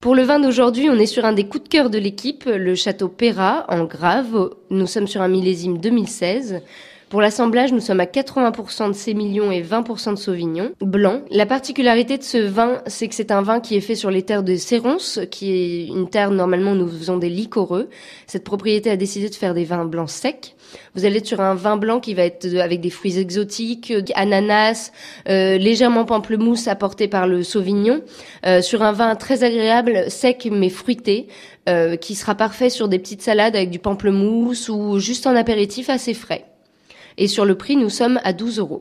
Pour le vin d'aujourd'hui, on est sur un des coups de cœur de l'équipe, le château Perra en Grave. Nous sommes sur un millésime 2016. Pour l'assemblage, nous sommes à 80% de sémillon et 20% de sauvignon blanc. La particularité de ce vin, c'est que c'est un vin qui est fait sur les terres de Séronce, qui est une terre normalement où nous faisons des liquoreux. Cette propriété a décidé de faire des vins blancs secs. Vous allez être sur un vin blanc qui va être avec des fruits exotiques, ananas, euh, légèrement pamplemousse apporté par le sauvignon, euh, sur un vin très agréable, sec mais fruité, euh, qui sera parfait sur des petites salades avec du pamplemousse ou juste en apéritif assez frais. Et sur le prix, nous sommes à 12 euros.